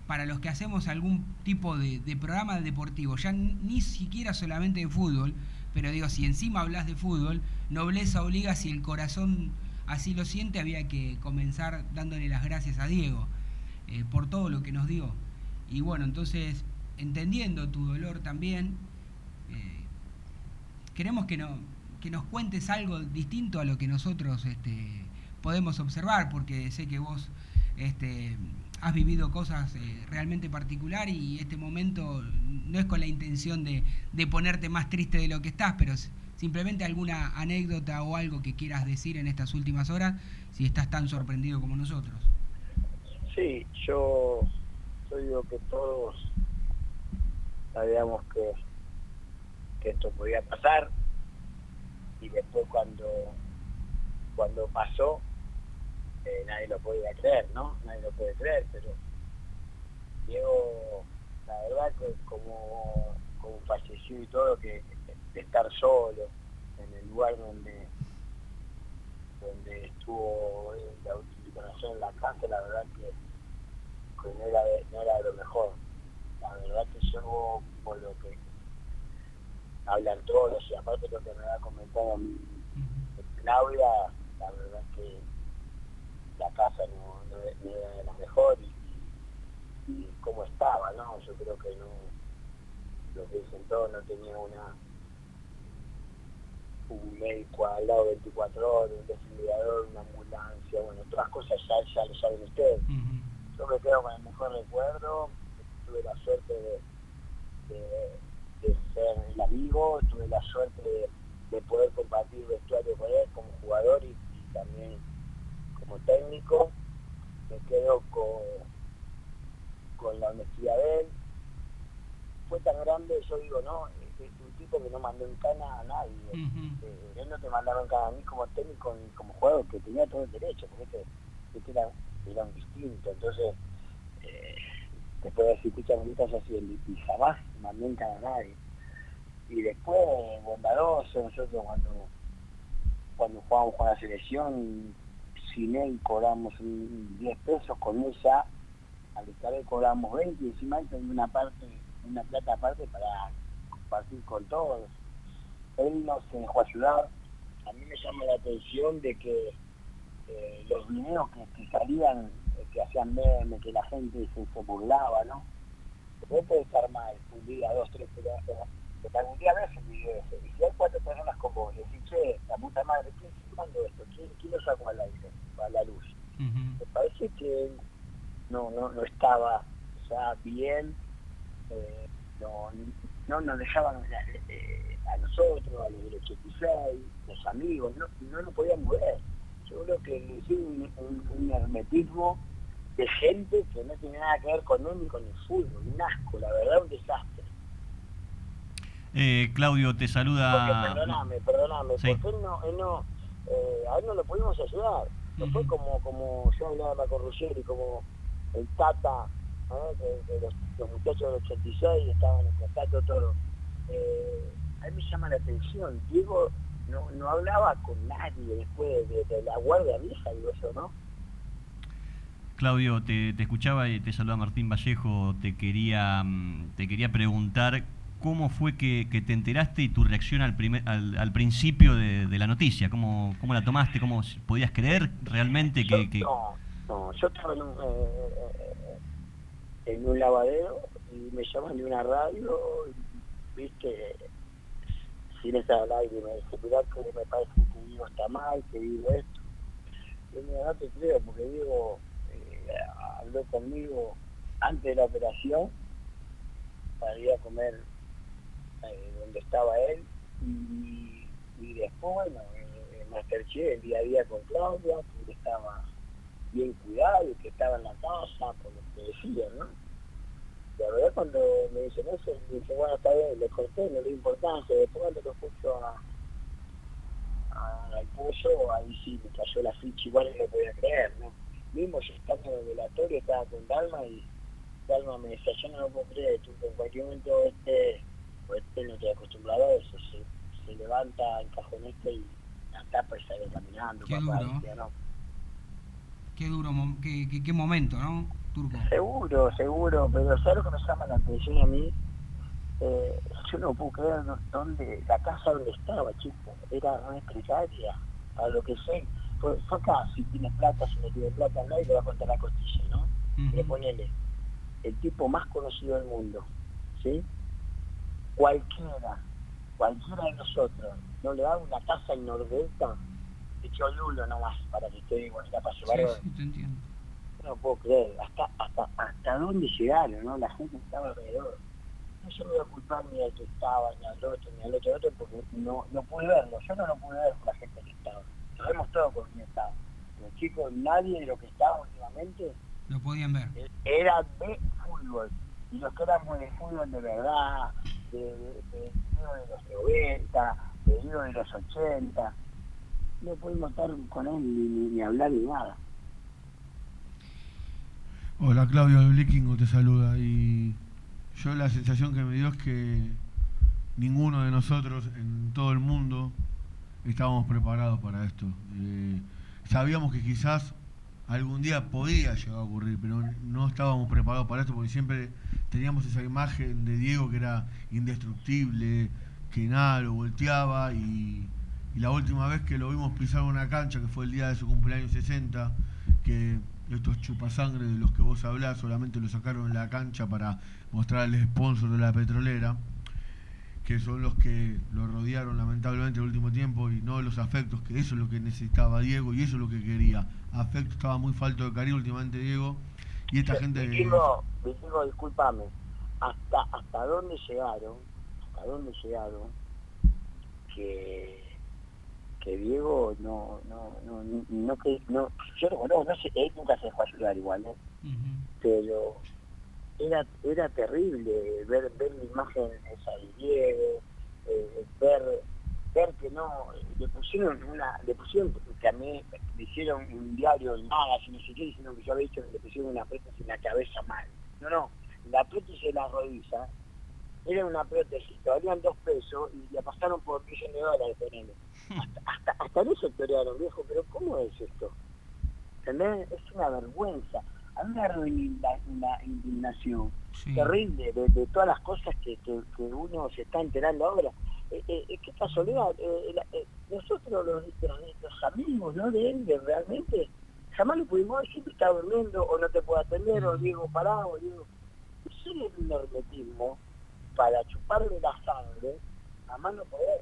para los que hacemos algún tipo de, programa deportivo, ya ni siquiera solamente de fútbol, pero digo, si encima hablas de fútbol, nobleza obliga, si el corazón así lo siente, había que comenzar dándole las gracias a Diego eh, por todo lo que nos dio. Y bueno, entonces, entendiendo tu dolor también, eh, queremos que, no, que nos cuentes algo distinto a lo que nosotros este, podemos observar, porque sé que vos este, has vivido cosas eh, realmente particulares y este momento no es con la intención de, de ponerte más triste de lo que estás, pero simplemente alguna anécdota o algo que quieras decir en estas últimas horas, si estás tan sorprendido como nosotros. Sí, yo, yo digo que todos sabíamos que, que esto podía pasar y después cuando, cuando pasó eh, nadie lo podía creer, ¿no? Nadie lo puede creer, pero Diego, la verdad que como, como falleció y todo, que de estar solo en el lugar donde donde estuvo eh, la utilización en la casa, la verdad que, que no, era, de- no era lo mejor. La verdad que yo, por lo que hablan todos, y aparte lo que me ha comentado Claudia, la verdad la casa no, no, no era de la mejor y, y cómo estaba, ¿no? Yo creo que no, lo que dicen todos, no tenía una un médico al lado 24 horas, un desfibrilador, una ambulancia, bueno, todas cosas ya, ya lo saben ustedes. Yo me quedo con el mejor recuerdo, tuve la suerte de, de, de ser el amigo, tuve la suerte de, de poder compartir vestuario con él como jugador y, y también como técnico. Me quedo con, con la honestidad de él. Fue tan grande, yo digo, no, es, es un tipo que no mandó en cana a nadie. Eh, él no te mandaba en cana a mí como técnico ni como jugador, que tenía todo el derecho, porque este, este era, era un distinto. Entonces, eh, después de decir, escucha, yo así, y jamás mandé en cana a nadie. Y después, bondadoso, nosotros cuando, cuando jugábamos con la selección, sin él cobramos un 10 pesos, con él ya, al estar él cobramos 20 y encima tenía una parte, una plata aparte para compartir con todos. Él nos dejó ayudar. A mí me llama la atención de que eh, los videos que, salían, eh, que hacían memes, que la gente se, se burlaba, ¿no? Vos podés estar mal un día, dos, tres, pero, pero, algún día ves el video ese. Y si hay cuatro personas con vos, y decís, che, la puta madre, ¿quién está filmando esto? ¿Quién, quién lo sacó al aire, a la luz? Me parece que no, no, no estaba ya bien, eh, no, no nos dejaban eh, a nosotros, a los del 86, los amigos, no, no nos podíamos ver. Yo creo que hicieron un, un, un hermetismo de gente que no tiene nada que ver con él ni con el fútbol, un asco, la verdad, un desastre. Eh, Claudio, te Porque, saluda. perdóname, perdóname, Sí. porque él no, él no, eh, a él no lo pudimos ayudar. No fue como, como yo hablaba con Ruggeri, como el Tata, ¿eh? que, que los, los muchachos del 86 estaban en contacto todo. Eh, a mí me llama la atención, Diego no, no hablaba con nadie después de, de la guardia vieja, digo yo, ¿no? Claudio, te, te escuchaba y te saluda Martín Vallejo. Te quería, mm, te quería preguntar cómo fue que, te enteraste y tu reacción al, primer, al, principio de, la noticia. ¿Cómo, ¿Cómo la tomaste? ¿Cómo podías creer realmente que.? que- No, no, yo estaba en un, eh, eh, en un lavadero y me llaman de una radio, y, viste, sin estar al aire, me dice, mirá que me parece que Diego está mal, que digo esto. Yo me no te creo, porque Diego eh, habló conmigo antes de la operación para ir a comer eh, donde estaba él y, y después, bueno, eh, Masterchef el día a día con Claudia, que estaba bien cuidado y que estaba en la casa, por lo que decían, ¿no? la verdad cuando me dicen eso, me dicen, bueno, está bien, le corté, no le importancia, después cuando lo puso a, al pollo, ahí sí me cayó la ficha, igual no lo podía creer, ¿no? Mismo yo estando en el velatorio, estaba con Dalma y Dalma me decía, yo no lo puedo creer, tú en cualquier momento este, este no te acostumbrado a eso, se, se levanta el cajón este y la tapa y sale caminando, Qué papá, duro. decía, no. Qué duro, qué, qué- qué momento, ¿no, Turco? Seguro, seguro, pero ¿sabes lo que me llama la atención a mí? Eh, yo no puedo creer dónde, la casa donde estaba, chico, era re precaria, a lo que sé. Fue, fue acá, si tiene plata, si no tiene plata, nadie le va a contar la costilla, ¿no? Le ponele, el tipo más conocido del mundo, ¿sí? Cualquiera, cualquiera de nosotros, no le da una casa en Nordelta, de Cholulo nomás, para que esté bonita para llevar Sí, sí, te entiendo. no puedo creer, hasta, hasta, hasta dónde llegaron, ¿no? La gente estaba alrededor. No no voy a culpar ni al que estaba, ni al otro, ni al otro, otro porque no, no pude verlo. Yo no lo pude ver con la gente que estaba. Sabemos todo con quién estaba. Los chicos, nadie de lo que estaba últimamente Lo podían ver. era de fútbol. Y los que éramos de fútbol de verdad, de, de, de, de los 90, de de los 80, no pudimos estar con él ni, ni, hablar ni nada. Hola Claudio, el Vikingo te saluda y yo la sensación que me dio es que ninguno de nosotros en todo el mundo estábamos preparados para esto. Eh, sabíamos que quizás algún día podía llegar a ocurrir, pero no estábamos preparados para esto porque siempre teníamos esa imagen de Diego que era indestructible, que nada lo volteaba y, la última vez que lo vimos pisar una cancha, que fue el día de su cumpleaños 60, que estos chupasangre de los que vos hablás solamente lo sacaron en la cancha para mostrar al sponsor de la petrolera, que son los que lo rodearon lamentablemente el último tiempo y no los afectos, que eso es lo que necesitaba Diego y eso es lo que quería. Afecto estaba muy falto de cariño últimamente Diego. Y esta gente... Vikingo, discúlpame, hasta, hasta dónde llegaron, hasta dónde llegaron, que, que Diego no, no, no, no, no, que- no, yo no, no, no sé, él nunca se dejó ayudar igual, ¿eh? pero era, era terrible ver, ver la imagen esa de Diego, eh, ver, ver que no, le pusieron una, le pusieron, que a mí le hicieron un diario en magas y no sé qué, diciendo que yo había dicho que le pusieron una prótesis en la cabeza mal. No, no, la prótesis de la rodilla era una prótesis que valían dos pesos y la pasaron por millón de dólares, ponele. Hasta, hasta, hasta en eso torearon, viejo, pero ¿cómo es esto? ¿Entendés? Es una vergüenza. A mí me indignación terrible de, de todas las cosas que, que, que uno se está enterando ahora. Eh, eh, qué casualidad, eh, la- eh, nosotros los, los, los amigos ¿no? de él, de realmente, jamás lo pudimos ver, siempre está durmiendo, o no te puede atender, o Diego parado, o Diego... Eso es un hermetismo para chuparle la sangre, jamás no poder.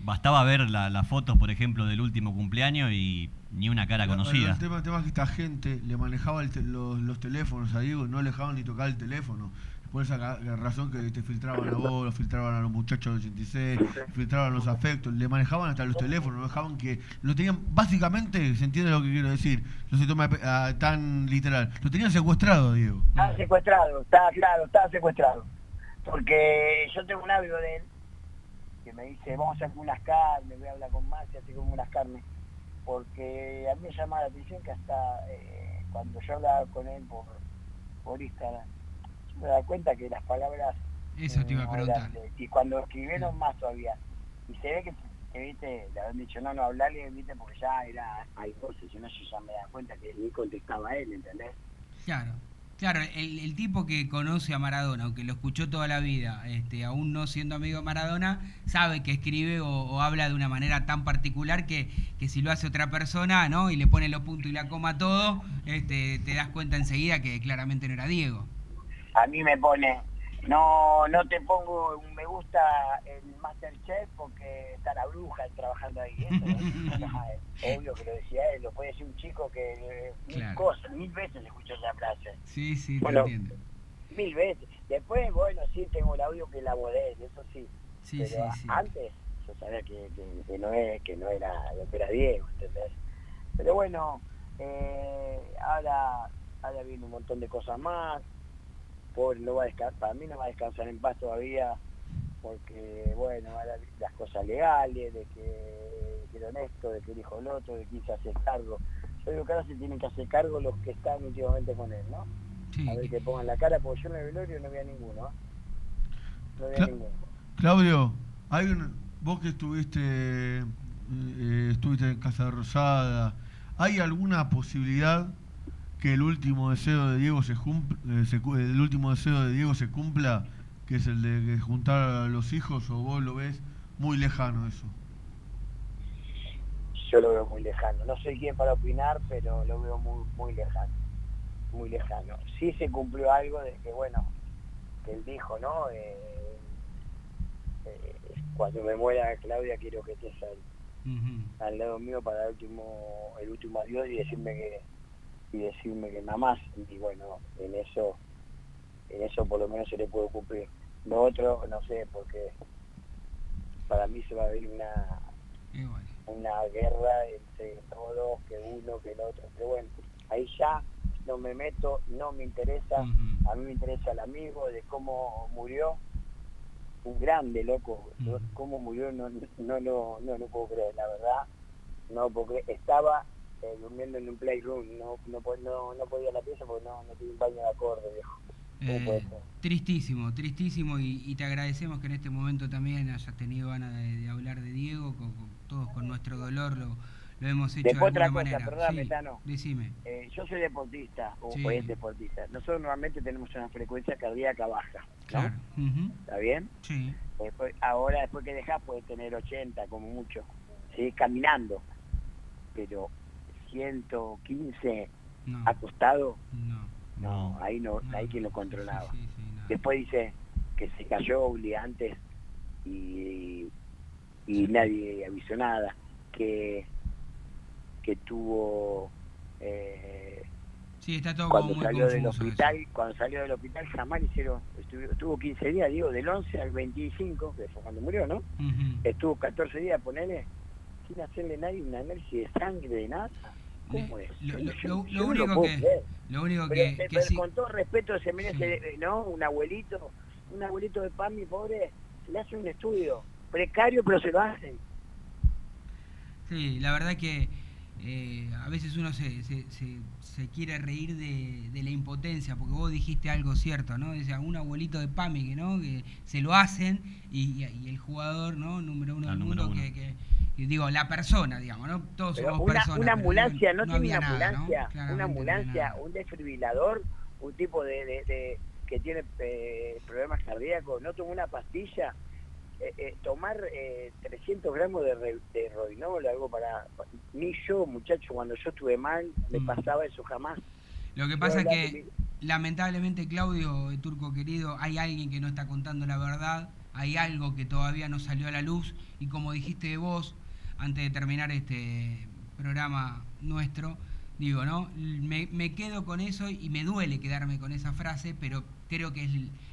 Bastaba ver la- las fotos, por ejemplo, del último cumpleaños y ni una cara Bueno, conocida. El tema, el tema es que esta gente le manejaba el te- los, los teléfonos a Diego no le dejaban ni tocar el teléfono. Por esa razón que te filtraban a vos, lo filtraban a los muchachos del 86, filtraban los afectos, le manejaban hasta los teléfonos, no dejaban que... Lo tenían, básicamente, se entiende lo que quiero decir, no se toma ah, tan literal, lo tenían secuestrado, Diego. Estaba secuestrado, está claro, estaba secuestrado. Porque yo tengo un amigo de él que me dice, vamos a hacer unas carnes, voy a hablar con Maxi, así como unas carnes. Porque a mí me llama la atención que hasta eh, cuando yo hablaba con él por, por Instagram, me daba cuenta que las palabras... Eso te iba a no preguntar. eran y cuando escribieron más todavía. Y se ve que, que viste, le habían dicho, no, no, hablarle, viste, porque ya era, hay cosas, si no yo ya me daba cuenta que ni contestaba a él, ¿entendés? Claro. Claro, el, el tipo que conoce a Maradona, aunque lo escuchó toda la vida, este, aún no siendo amigo de Maradona, sabe que escribe o, o habla de una manera tan particular que, que si lo hace otra persona, ¿no? Y le pone los puntos y la coma todo, este, te das cuenta enseguida que claramente no era Diego. A mí me pone, no no te pongo un me gusta en Masterchef porque está la bruja trabajando ahí. Eso es obvio que lo decía él, lo puede decir un chico que eh, mil Claro. cosas, mil veces escuchó esa frase. Sí, sí, Bueno, te entiendo. Mil veces. Después, bueno, sí, tengo el audio que él, eso sí. Sí, Pero sí, sí. antes yo sabía que, que- que no, es, que no era lo que era Diego, ¿entendés? Pero bueno, eh, ahora, ahora viene un montón de cosas más. Pobre no va a descansar, para mí no va a descansar en paz todavía, porque bueno, las cosas legales, de que, que era honesto, de que dijo el otro, de que se hace cargo. Yo digo que ahora se tienen que hacer cargo los que están últimamente con él, ¿no? Sí, a ver que pongan la cara, porque yo en el velorio no vi a ninguno, ¿eh? No vi a Cla- ninguno. Claudio, hay un- vos que estuviste, eh, eh, estuviste en Casa Rosada, ¿hay alguna posibilidad que el último deseo de Diego se, eh, se el último deseo de Diego se cumpla, que es el de juntar a los hijos, o vos lo ves muy lejano eso? Yo lo veo muy lejano. No soy quien para opinar, pero lo veo muy, muy lejano. Muy lejano. Sí se cumplió algo de que, bueno, que él dijo, ¿no? Eh, eh, cuando me muera Claudia quiero que estés al, al lado mío para el último, el último adiós y decirme que y decirme que nada más. Y bueno en eso en eso por lo menos se le puede cumplir. Lo otro no sé porque para mí se va a ver una bueno. una guerra entre todos que uno que el otro. Pero bueno ahí ya no me meto no me interesa. A mí me interesa el amigo de cómo murió. Un grande loco. Yo cómo murió no no no no lo puedo creer la verdad. No porque estaba eh, durmiendo en un playroom no no, no no podía la pieza porque no no tenía un baño de acorde viejo ¿Cómo puede Eh, tristísimo, tristísimo y, y te agradecemos que en este momento también hayas tenido ganas de, de hablar de Diego, con, con- todos con nuestro dolor lo, lo hemos hecho Después de otra cosa, manera. perdóname, Sí, Tano. Decime. Eh, yo soy deportista o Sí. es deportista nosotros normalmente tenemos una frecuencia cardíaca baja ¿no? Claro. Ujú. ¿está bien? Sí. Después, ahora después que dejás puedes tener 80 como mucho, ¿sí? caminando, pero 115 No. acostado, No. no, ahí no, ahí quien lo controlaba. Sí, sí, no. Después dice que se cayó Uli antes y, y nadie avisó nada, que que tuvo eh, Sí, está todo cuando como muy salió del eso. hospital, cuando salió del hospital jamás le hicieron, estuvo, estuvo 15 días, digo, del 11 al 25, que fue cuando murió, ¿no? Estuvo 14 días, ponele, sin hacerle nadie un análisis de sangre, de nada. ¿Cómo es? Lo, Yo- lo- yo- lo- yo lo no único que, lo único Pero, que, que pero sí, con todo respeto se merece, ¿no? Un abuelito, un abuelito de pan, mi pobre, se le hace un estudio. Precario, pero se lo hacen. Sí, la verdad que eh, a veces uno se, se, se- se quiere reír de, de la impotencia, porque vos dijiste algo cierto, ¿no? Decía, un abuelito de PAMI, que, ¿no? Que se lo hacen y, y el jugador, ¿no? Número uno Ah, del número mundo, uno. que, que- digo, la persona, digamos, ¿no? Todos Pero somos una, personas. una ambulancia, no, tiene una ambulancia, una ambulancia, un desfibrilador, un tipo de, de- de- que tiene eh, problemas cardíacos, no tomó una pastilla, eh, eh, tomar eh, 300 gramos de, re- de Roinol, algo para... Ni yo, muchacho, cuando yo estuve mal, me Mm. pasaba eso jamás. Lo que pasa es que, hablaba lamentablemente, Claudio, eh, Turco querido, hay alguien que no está contando la verdad, hay algo que todavía no salió a la luz, y como dijiste de vos, antes de terminar este programa nuestro, digo, ¿no? Me, me quedo con eso y me duele quedarme con esa frase, pero creo que es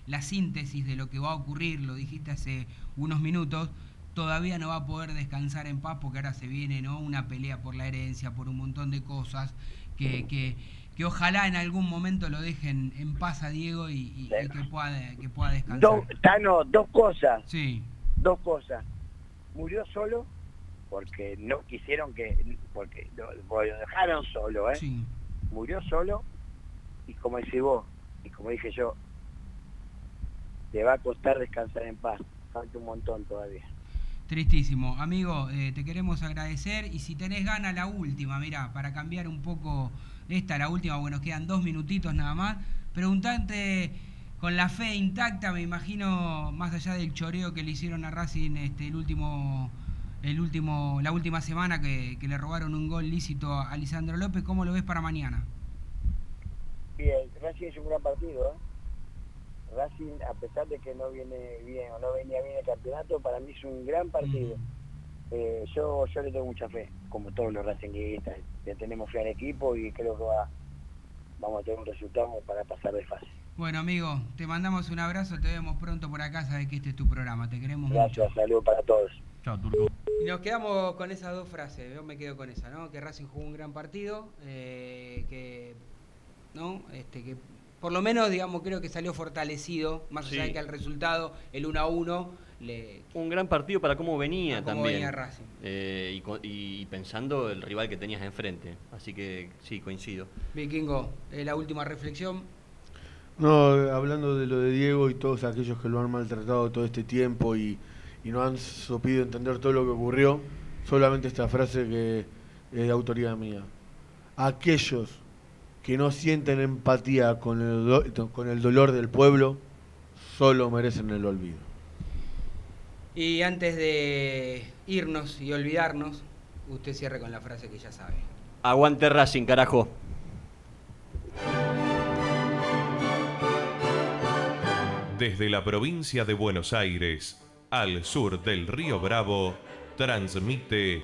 la síntesis de lo que va a ocurrir, lo dijiste hace unos minutos, todavía no va a poder descansar en paz porque ahora se viene ¿no? una pelea por la herencia, por un montón de cosas, que, que, que ojalá en algún momento lo dejen en paz a Diego y, y- y que, pueda, que pueda descansar. Dos, Tano, dos cosas. Sí. Dos cosas. Murió solo porque no quisieron que, porque lo, dejaron solo, ¿eh? Sí. Murió solo y como decís vos, y como dije yo, le va a costar descansar en paz. Falta un montón todavía. Tristísimo. Amigo, eh, te queremos agradecer y si tenés ganas la última, mira, para cambiar un poco esta, la última, bueno, nos quedan dos minutitos nada más, preguntarte con la fe intacta, me imagino, más allá del choreo que le hicieron a Racing este, el último, el último, la última semana que, que le robaron un gol lícito a Lisandro López, ¿cómo lo ves para mañana? Bien, Racing es un gran partido, ¿eh? Racing, a pesar de que no viene bien o no venía bien el campeonato, para mí es un gran partido. Eh, yo yo le tengo mucha fe, como todos los Racingistas. Le tenemos fe al equipo y creo que va, vamos a tener un resultado para pasar de fase. Bueno, amigo, te mandamos un abrazo, te vemos pronto por acá, sabes que este es tu programa, te queremos mucho. Gracias, saludos para todos. Chao, Turco. Y nos quedamos con esas dos frases, yo me quedo con esa, ¿no? Que Racing jugó un gran partido, eh, que, ¿no? Este, que por lo menos, digamos, creo que salió fortalecido, más allá Sí. de que el resultado, el 1 a 1, le, Un gran partido para cómo venía Para cómo también. venía Racing. Eh, y pensando el rival que tenías enfrente. Así que sí, coincido. Vikingo, eh, la última reflexión. No, hablando de lo de Diego y todos aquellos que lo han maltratado todo este tiempo y, y no han sabido entender todo lo que ocurrió, solamente esta frase que es de autoridad mía. Aquellos que no sienten empatía con el, do- con el dolor del pueblo, solo merecen el olvido. Y antes de irnos y olvidarnos, usted cierre con la frase que ya sabe. Aguante Racing, carajo. Desde la provincia de Buenos Aires, al sur del río Bravo, transmite